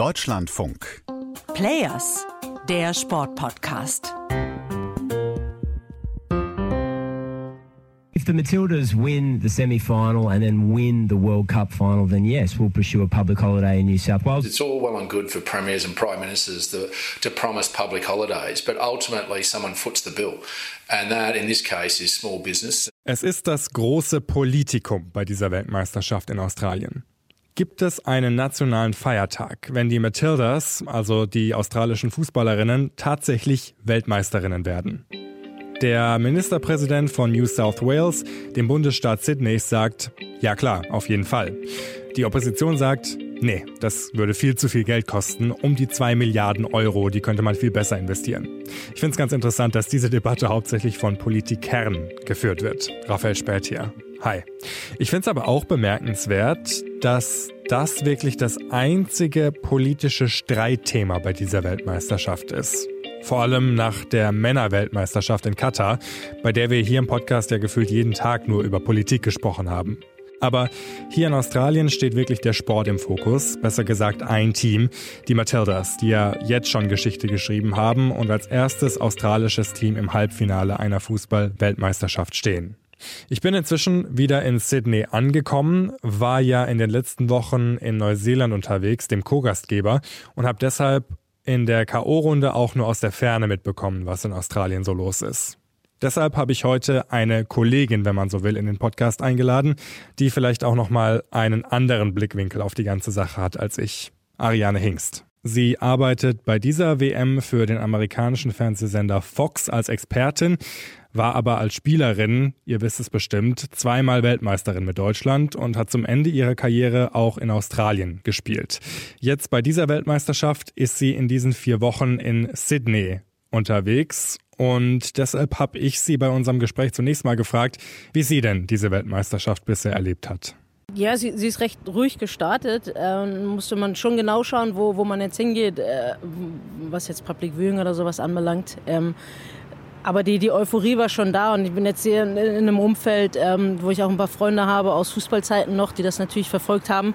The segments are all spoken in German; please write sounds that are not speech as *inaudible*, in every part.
Deutschlandfunk. Players, der Sportpodcast. If the Matildas win the semi-final and then win the World Cup final, then yes, we'll pursue a public holiday in New South Wales. It's all well and good for premiers and prime ministers to, to promise public holidays, but ultimately someone foots the bill. And that in this case is small business. Es ist das große Politikum bei dieser Weltmeisterschaft in Australien. Gibt es einen nationalen Feiertag, wenn die Matildas, also die australischen Fußballerinnen, tatsächlich Weltmeisterinnen werden? Der Ministerpräsident von New South Wales, dem Bundesstaat Sydney, sagt, ja klar, auf jeden Fall. Die Opposition sagt, nee, das würde viel zu viel Geld kosten, um die zwei Milliarden Euro, die könnte man viel besser investieren. Ich finde es ganz interessant, dass diese Debatte hauptsächlich von Politikern geführt wird. Raphael Spät hier. Hi. Ich finde es aber auch bemerkenswert, dass das wirklich das einzige politische Streitthema bei dieser Weltmeisterschaft ist. Vor allem nach der Männerweltmeisterschaft in Katar, bei der wir hier im Podcast ja gefühlt jeden Tag nur über Politik gesprochen haben. Aber hier in Australien steht wirklich der Sport im Fokus, besser gesagt ein Team, die Matildas, die ja jetzt schon Geschichte geschrieben haben und als erstes australisches Team im Halbfinale einer Fußball-Weltmeisterschaft stehen. Ich bin inzwischen wieder in Sydney angekommen, war ja in den letzten Wochen in Neuseeland unterwegs, dem Co-Gastgeber, und habe deshalb in der KO-Runde auch nur aus der Ferne mitbekommen, was in Australien so los ist. Deshalb habe ich heute eine Kollegin, wenn man so will, in den Podcast eingeladen, die vielleicht auch noch mal einen anderen Blickwinkel auf die ganze Sache hat als ich. Ariane Hingst. Sie arbeitet bei dieser WM für den amerikanischen Fernsehsender Fox als Expertin, war aber als Spielerin, ihr wisst es bestimmt, zweimal Weltmeisterin mit Deutschland und hat zum Ende ihrer Karriere auch in Australien gespielt. Jetzt bei dieser Weltmeisterschaft ist sie in diesen vier Wochen in Sydney unterwegs und deshalb habe ich sie bei unserem Gespräch zunächst mal gefragt, wie sie denn diese Weltmeisterschaft bisher erlebt hat. Ja, sie, sie ist recht ruhig gestartet. Ähm, musste man schon genau schauen, wo, wo man jetzt hingeht, äh, was jetzt Public Viewing oder sowas anbelangt. Ähm, aber die, die Euphorie war schon da und ich bin jetzt hier in, in einem Umfeld, ähm, wo ich auch ein paar Freunde habe aus Fußballzeiten noch, die das natürlich verfolgt haben.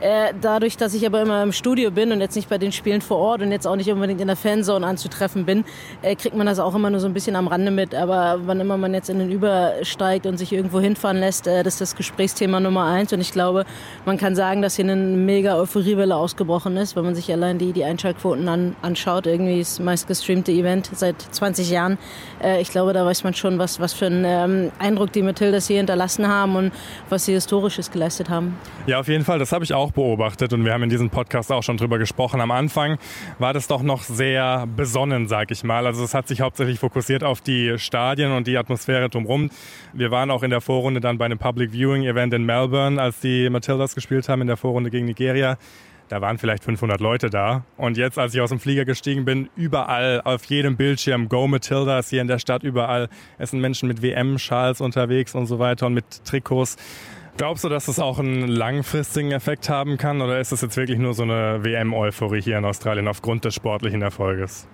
Äh, dadurch, dass ich aber immer im Studio bin und jetzt nicht bei den Spielen vor Ort und jetzt auch nicht unbedingt in der Fanzone anzutreffen bin, äh, kriegt man das auch immer nur so ein bisschen am Rande mit. Aber wann immer man jetzt in den übersteigt und sich irgendwo hinfahren lässt, äh, das ist das Gesprächsthema Nummer eins. Und ich glaube, man kann sagen, dass hier eine mega Euphoriewelle ausgebrochen ist, wenn man sich allein die, die Einschaltquoten an, anschaut. Irgendwie das meistgestreamte Event seit 20 Jahren. Äh, ich glaube, da weiß man schon, was, was für einen ähm, Eindruck die Matildas hier hinterlassen haben und was sie Historisches geleistet haben. Ja, auf jeden Fall. Das habe ich auch beobachtet und wir haben in diesem Podcast auch schon drüber gesprochen. Am Anfang war das doch noch sehr besonnen, sag ich mal. Also es hat sich hauptsächlich fokussiert auf die Stadien und die Atmosphäre drumherum. Wir waren auch in der Vorrunde dann bei einem Public Viewing Event in Melbourne, als die Matildas gespielt haben in der Vorrunde gegen Nigeria. Da waren vielleicht 500 Leute da. Und jetzt, als ich aus dem Flieger gestiegen bin, überall auf jedem Bildschirm Go Matildas hier in der Stadt, überall. Es sind Menschen mit WM-Schals unterwegs und so weiter und mit Trikots. Glaubst du, dass das auch einen langfristigen Effekt haben kann oder ist das jetzt wirklich nur so eine WM-Euphorie hier in Australien aufgrund des sportlichen Erfolges?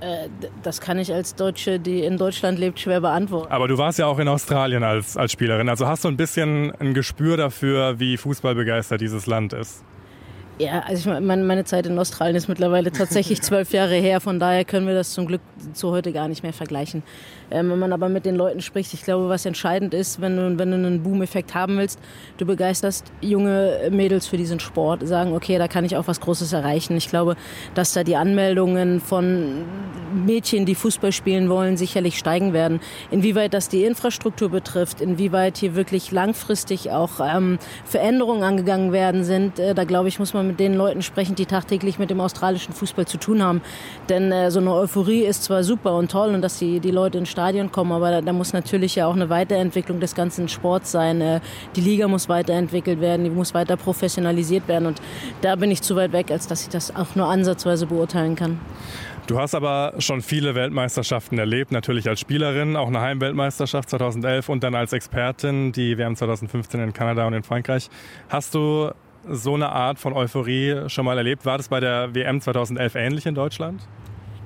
Äh, das kann ich als Deutsche, die in Deutschland lebt, schwer beantworten. Aber du warst ja auch in Australien als, als Spielerin. Also hast du ein bisschen ein Gespür dafür, wie fußballbegeistert dieses Land ist? Ja, also ich meine, meine Zeit in Australien ist mittlerweile tatsächlich *laughs* zwölf Jahre her. Von daher können wir das zum Glück zu heute gar nicht mehr vergleichen. Ähm, wenn man aber mit den Leuten spricht, ich glaube, was entscheidend ist, wenn du, wenn du einen Boom-Effekt haben willst, du begeisterst junge Mädels für diesen Sport, sagen, okay, da kann ich auch was Großes erreichen. Ich glaube, dass da die Anmeldungen von Mädchen, die Fußball spielen wollen, sicherlich steigen werden. Inwieweit das die Infrastruktur betrifft, inwieweit hier wirklich langfristig auch ähm, Veränderungen angegangen werden sind, äh, da glaube ich, muss man mit den Leuten sprechen, die tagtäglich mit dem australischen Fußball zu tun haben. Denn äh, so eine Euphorie ist zwar super und toll und dass die, die Leute ins Stadion kommen, aber da, da muss natürlich ja auch eine Weiterentwicklung des ganzen Sports sein. Äh, die Liga muss weiterentwickelt werden, die muss weiter professionalisiert werden und da bin ich zu weit weg, als dass ich das auch nur ansatzweise beurteilen kann. Du hast aber schon viele Weltmeisterschaften erlebt, natürlich als Spielerin, auch eine Heimweltmeisterschaft 2011 und dann als Expertin die WM 2015 in Kanada und in Frankreich. Hast du so eine Art von Euphorie schon mal erlebt? War das bei der WM 2011 ähnlich in Deutschland?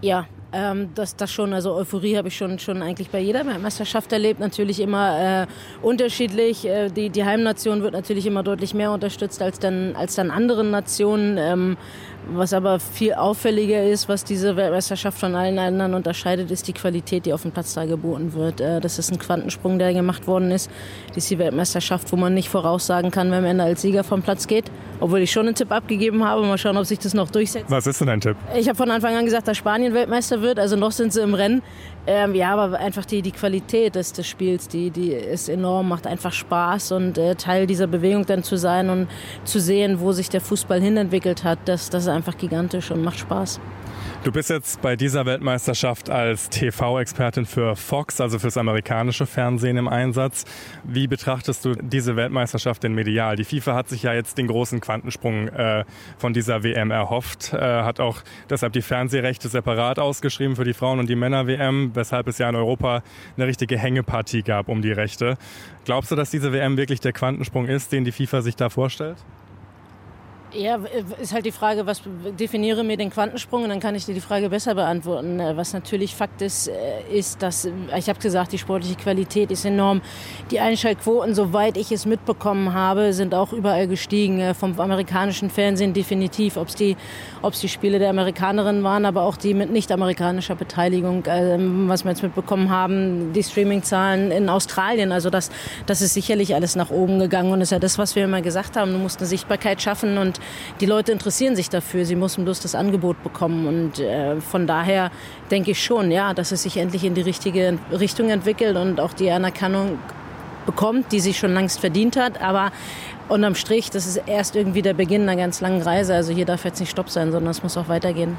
Ja, ähm, das, das schon. Also Euphorie habe ich schon, schon eigentlich bei jeder Meisterschaft erlebt. Natürlich immer äh, unterschiedlich. Äh, die, die Heimnation wird natürlich immer deutlich mehr unterstützt als dann, als dann andere Nationen. Ähm, Was aber viel auffälliger ist, was diese Weltmeisterschaft von allen anderen unterscheidet, ist die Qualität, die auf dem Platz da geboten wird. Äh, das ist ein Quantensprung, der gemacht worden ist. Das ist die Weltmeisterschaft, wo man nicht voraussagen kann, wer am Ende als Sieger vom Platz geht. Obwohl ich schon einen Tipp abgegeben habe. Mal schauen, ob sich das noch durchsetzt. Was ist denn dein Tipp? Ich habe von Anfang an gesagt, dass Spanien Weltmeister wird. Also noch sind sie im Rennen. Ähm, ja, aber einfach die, die Qualität des, des Spiels, die, die ist enorm, macht einfach Spaß und äh, Teil dieser Bewegung dann zu sein und zu sehen, wo sich der Fußball hinentwickelt hat, das, das einfach gigantisch und macht Spaß. Du bist jetzt bei dieser Weltmeisterschaft als TV-Expertin für Fox, also fürs amerikanische Fernsehen im Einsatz. Wie betrachtest du diese Weltmeisterschaft denn medial? Die FIFA hat sich ja jetzt den großen Quantensprung äh, von dieser WM erhofft, äh, hat auch deshalb die Fernsehrechte separat ausgeschrieben für die Frauen- und die Männer-WM, weshalb es ja in Europa eine richtige Hängepartie gab um die Rechte. Glaubst du, dass diese WM wirklich der Quantensprung ist, den die FIFA sich da vorstellt? Ja, ist halt die Frage, was definiere mir den Quantensprung und dann kann ich dir die Frage besser beantworten. Äh, was natürlich Fakt ist, äh, ist, dass, äh, ich habe gesagt, die sportliche Qualität ist enorm. Die Einschaltquoten, soweit ich es mitbekommen habe, sind auch überall gestiegen. Vom amerikanischen Fernsehen definitiv, ob es die, ob's die Spiele der Amerikanerinnen waren, aber auch die mit nicht-amerikanischer Beteiligung, ähm, was wir jetzt mitbekommen haben, die Streamingzahlen in Australien. Also das, das ist sicherlich alles nach oben gegangen und ist ja das, was wir immer gesagt haben. Du musst eine Sichtbarkeit schaffen und die Leute interessieren sich dafür. Sie müssen bloß das Angebot bekommen. Und äh, von daher denke ich schon, ja, dass es sich endlich in die richtige Richtung entwickelt und auch die Anerkennung bekommt, die sich schon längst verdient hat. Aber unterm Strich, das ist erst irgendwie der Beginn einer ganz langen Reise. Also hier darf jetzt nicht Stopp sein, sondern es muss auch weitergehen.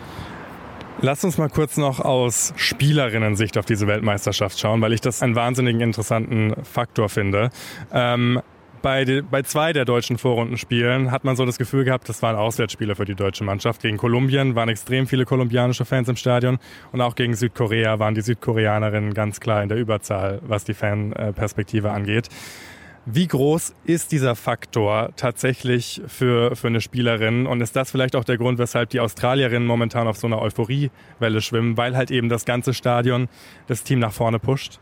Lass uns mal kurz noch aus Spielerinnen-Sicht auf diese Weltmeisterschaft schauen, weil ich das einen wahnsinnig interessanten Faktor finde. Ähm, bei, de, bei zwei der deutschen Vorrundenspielen hat man so das Gefühl gehabt, das waren Auswärtsspiele für die deutsche Mannschaft. Gegen Kolumbien waren extrem viele kolumbianische Fans im Stadion und auch gegen Südkorea waren die Südkoreanerinnen ganz klar in der Überzahl, was die Fanperspektive angeht. Wie groß ist dieser Faktor tatsächlich für, für eine Spielerin? Und ist das vielleicht auch der Grund, weshalb die Australierinnen momentan auf so einer Euphoriewelle schwimmen, weil halt eben das ganze Stadion das Team nach vorne pusht?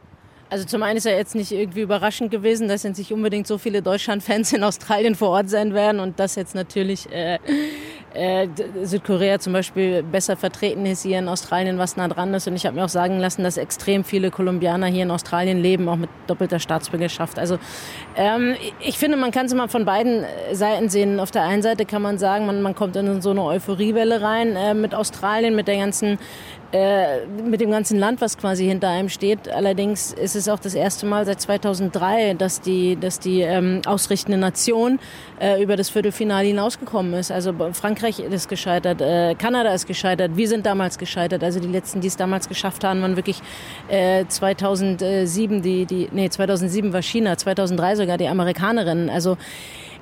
Also zum einen ist ja jetzt nicht irgendwie überraschend gewesen, dass jetzt nicht unbedingt so viele Deutschland-Fans in Australien vor Ort sein werden und dass jetzt natürlich äh, äh, Südkorea zum Beispiel besser vertreten ist hier in Australien, was nah dran ist. Und ich habe mir auch sagen lassen, dass extrem viele Kolumbianer hier in Australien leben, auch mit doppelter Staatsbürgerschaft. Also ähm, ich finde, man kann es immer von beiden Seiten sehen. Auf der einen Seite kann man sagen, man, man kommt in so eine Euphoriewelle rein äh, mit Australien, mit der ganzen äh, mit dem ganzen Land, was quasi hinter einem steht. Allerdings ist es auch das erste Mal seit 2003, dass die, dass die ähm, ausrichtende Nation äh, über das Viertelfinale hinausgekommen ist. Also Frankreich ist gescheitert, äh, Kanada ist gescheitert, wir sind damals gescheitert. Also die letzten, die es damals geschafft haben, waren wirklich äh, 2007 die, die, nee 2007 war China, 2003 sogar die Amerikanerinnen. Also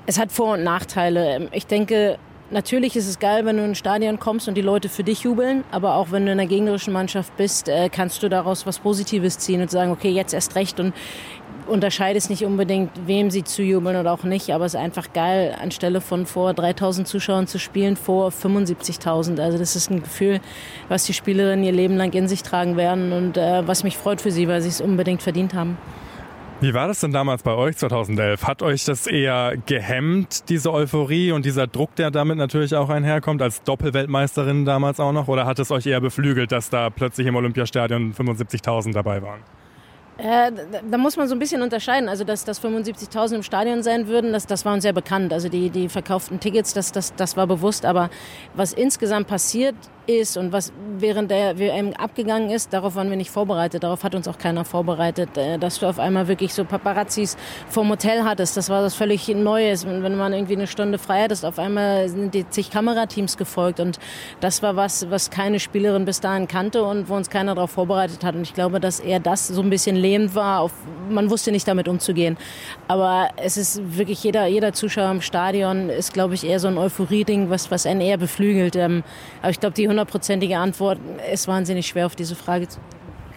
es hat Vor- und Nachteile. Ich denke, Natürlich ist es geil, wenn du in ein Stadion kommst und die Leute für dich jubeln, aber auch wenn du in der gegnerischen Mannschaft bist, äh, kannst du daraus was Positives ziehen und sagen, okay, jetzt erst recht und unterscheidest nicht unbedingt, wem sie zujubeln oder auch nicht, aber es ist einfach geil, anstelle von vor 3000 Zuschauern zu spielen, vor 75.000. Also das ist ein Gefühl, was die Spielerinnen ihr Leben lang in sich tragen werden und äh, was mich freut für sie, weil sie es unbedingt verdient haben. Wie war das denn damals bei euch 2011? Hat euch das eher gehemmt, diese Euphorie und dieser Druck, der damit natürlich auch einherkommt, als Doppelweltmeisterin damals auch noch? Oder hat es euch eher beflügelt, dass da plötzlich im Olympiastadion 75.000 dabei waren? Äh, da muss man so ein bisschen unterscheiden. Also, dass, dass 75.000 im Stadion sein würden, das, das war uns sehr bekannt. Also, die, die verkauften Tickets, das, das, das war bewusst. Aber was insgesamt passiert ist und was während der WM abgegangen ist, darauf waren wir nicht vorbereitet. Darauf hat uns auch keiner vorbereitet. Äh, dass du auf einmal wirklich so Paparazzis vom Hotel hattest, das war das völlig Neues. Wenn man irgendwie eine Stunde frei hattest, auf einmal sind die zig Kamerateams gefolgt. Und das war was, was keine Spielerin bis dahin kannte und wo uns keiner darauf vorbereitet hat. Und ich glaube, dass eher das so ein bisschen lähmend war. Auf, man wusste nicht damit umzugehen. Aber es ist wirklich jeder, jeder Zuschauer im Stadion ist, glaube ich, eher so ein Euphorie-Ding, was, was einen eher beflügelt. Ähm, aber ich glaube, die hundertprozentige Antwort ist wahnsinnig schwer auf diese Frage zu.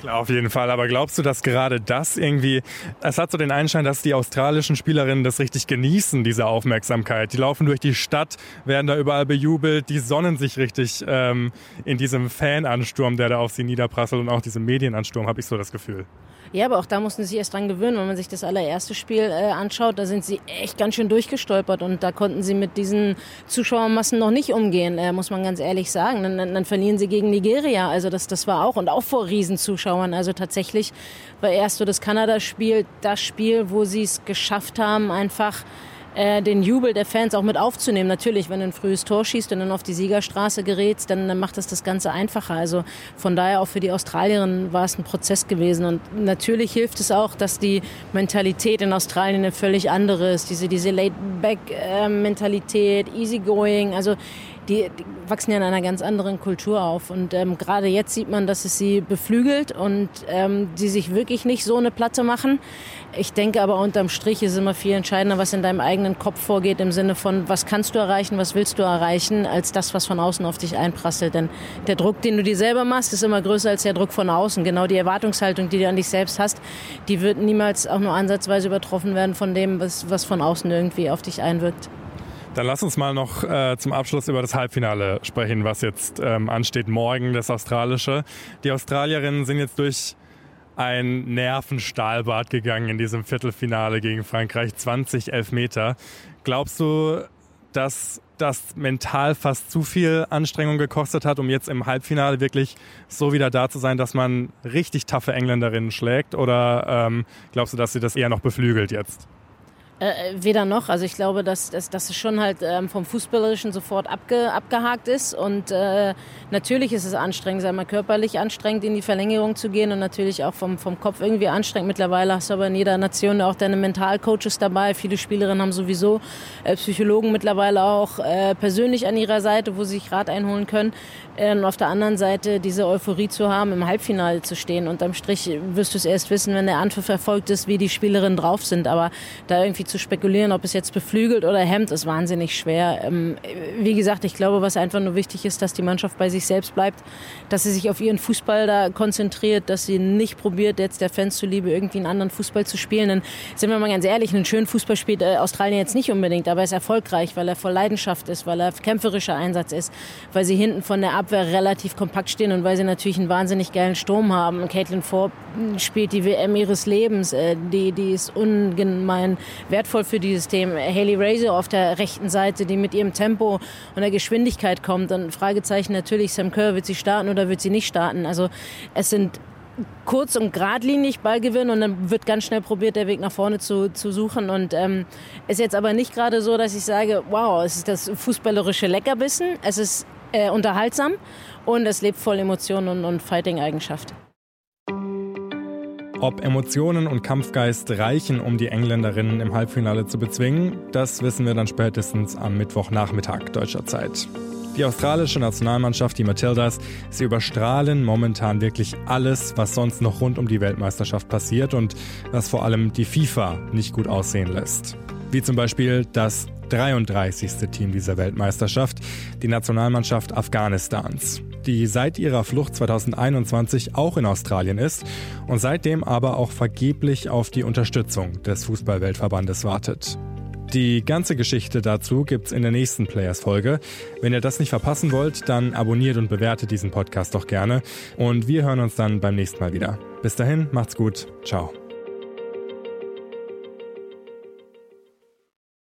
Klar, auf jeden Fall. Aber glaubst du, dass gerade das irgendwie, es hat so den Einschein, dass die australischen Spielerinnen das richtig genießen, diese Aufmerksamkeit. Die laufen durch die Stadt, werden da überall bejubelt, die sonnen sich richtig ähm, in diesem Fanansturm, der da auf sie niederprasselt und auch diesem Medienansturm, habe ich so das Gefühl. Ja, aber auch da mussten sie sich erst dran gewöhnen. Wenn man sich das allererste Spiel äh, anschaut, da sind sie echt ganz schön durchgestolpert und da konnten sie mit diesen Zuschauermassen noch nicht umgehen, äh, muss man ganz ehrlich sagen. Dann, dann, dann, verlieren sie gegen Nigeria. Also das, das war auch und auch vor Riesenzuschauern. Also tatsächlich war erst so das Kanada-Spiel das Spiel, wo sie es geschafft haben, einfach äh, den Jubel der Fans auch mit aufzunehmen. Natürlich, wenn du ein frühes Tor schießt und dann auf die Siegerstraße gerätst, dann, dann macht das das Ganze einfacher. Also von daher auch für die Australierinnen war es ein Prozess gewesen. Und natürlich hilft es auch, dass die Mentalität in Australien eine völlig andere ist. Diese, diese Laid-Back-Mentalität, Easygoing. Also die, die, wachsen ja in einer ganz anderen Kultur auf. Und ähm, gerade jetzt sieht man, dass es sie beflügelt und ähm, die sich wirklich nicht so eine Platte machen. Ich denke aber unterm Strich ist immer viel entscheidender, was in deinem eigenen Kopf vorgeht, im Sinne von, was kannst du erreichen, was willst du erreichen, als das, was von außen auf dich einprasselt. Denn der Druck, den du dir selber machst, ist immer größer als der Druck von außen. Genau die Erwartungshaltung, die du an dich selbst hast, die wird niemals auch nur ansatzweise übertroffen werden von dem, was, was von außen irgendwie auf dich einwirkt. Dann lass uns mal noch äh, zum Abschluss über das Halbfinale sprechen, was jetzt ähm, ansteht morgen, das australische. Die Australierinnen sind jetzt durch ein Nervenstahlbad gegangen in diesem Viertelfinale gegen Frankreich, 20 Elfmeter. Glaubst du, dass das mental fast zu viel Anstrengung gekostet hat, um jetzt im Halbfinale wirklich so wieder da zu sein, dass man richtig taffe Engländerinnen schlägt? Oder ähm, glaubst du, dass sie das eher noch beflügelt jetzt? Äh, weder noch. Also ich glaube, dass, dass, dass es schon halt ähm, vom Fußballerischen sofort abge, abgehakt ist. Und äh, natürlich ist es anstrengend, sei mal körperlich anstrengend, in die Verlängerung zu gehen und natürlich auch vom, vom Kopf irgendwie anstrengend. Mittlerweile hast du aber in jeder Nation auch deine Mentalcoaches dabei. Viele Spielerinnen haben sowieso äh, Psychologen mittlerweile auch äh, persönlich an ihrer Seite, wo sie sich Rat einholen können. Äh, und auf der anderen Seite diese Euphorie zu haben, im Halbfinale zu stehen. Unterm Strich wirst du es erst wissen, wenn der Anpfiff erfolgt ist, wie die Spielerinnen drauf sind. Aber da irgendwie zu spekulieren, ob es jetzt beflügelt oder hemmt, ist wahnsinnig schwer. Ähm, wie gesagt, ich glaube, was einfach nur wichtig ist, dass die Mannschaft bei sich selbst bleibt, dass sie sich auf ihren Fußball da konzentriert, dass sie nicht probiert, jetzt der Fans zuliebe irgendwie einen anderen Fußball zu spielen. Denn sind wir mal ganz ehrlich, einen schönen Fußball spielt äh, Australien jetzt nicht unbedingt, aber er ist erfolgreich, weil er voll Leidenschaft ist, weil er kämpferischer Einsatz ist, weil sie hinten von der Abwehr relativ kompakt stehen und weil sie natürlich einen wahnsinnig geilen Sturm haben. Caitlin Forbes spielt die WM ihres Lebens, äh, die, die ist ungemein wert wertvoll für dieses Thema. Haley Razor auf der rechten Seite, die mit ihrem Tempo und der Geschwindigkeit kommt. Dann Fragezeichen natürlich, Sam Kerr, wird sie starten oder wird sie nicht starten? Also es sind kurz und geradlinig Ballgewinn und dann wird ganz schnell probiert, der Weg nach vorne zu, zu suchen. Und ähm, ist jetzt aber nicht gerade so, dass ich sage, wow, es ist das fußballerische Leckerbissen, es ist äh, unterhaltsam und es lebt voll Emotionen und, und Fighting-Eigenschaft. Ob Emotionen und Kampfgeist reichen, um die Engländerinnen im Halbfinale zu bezwingen, das wissen wir dann spätestens am Mittwochnachmittag deutscher Zeit. Die australische Nationalmannschaft, die Matildas, sie überstrahlen momentan wirklich alles, was sonst noch rund um die Weltmeisterschaft passiert und was vor allem die FIFA nicht gut aussehen lässt. Wie zum Beispiel das 33. Team dieser Weltmeisterschaft, die Nationalmannschaft Afghanistans die seit ihrer Flucht 2021 auch in Australien ist und seitdem aber auch vergeblich auf die Unterstützung des Fußballweltverbandes wartet. Die ganze Geschichte dazu gibt's in der nächsten Players-Folge. Wenn ihr das nicht verpassen wollt, dann abonniert und bewertet diesen Podcast doch gerne. Und wir hören uns dann beim nächsten Mal wieder. Bis dahin, macht's gut. Ciao.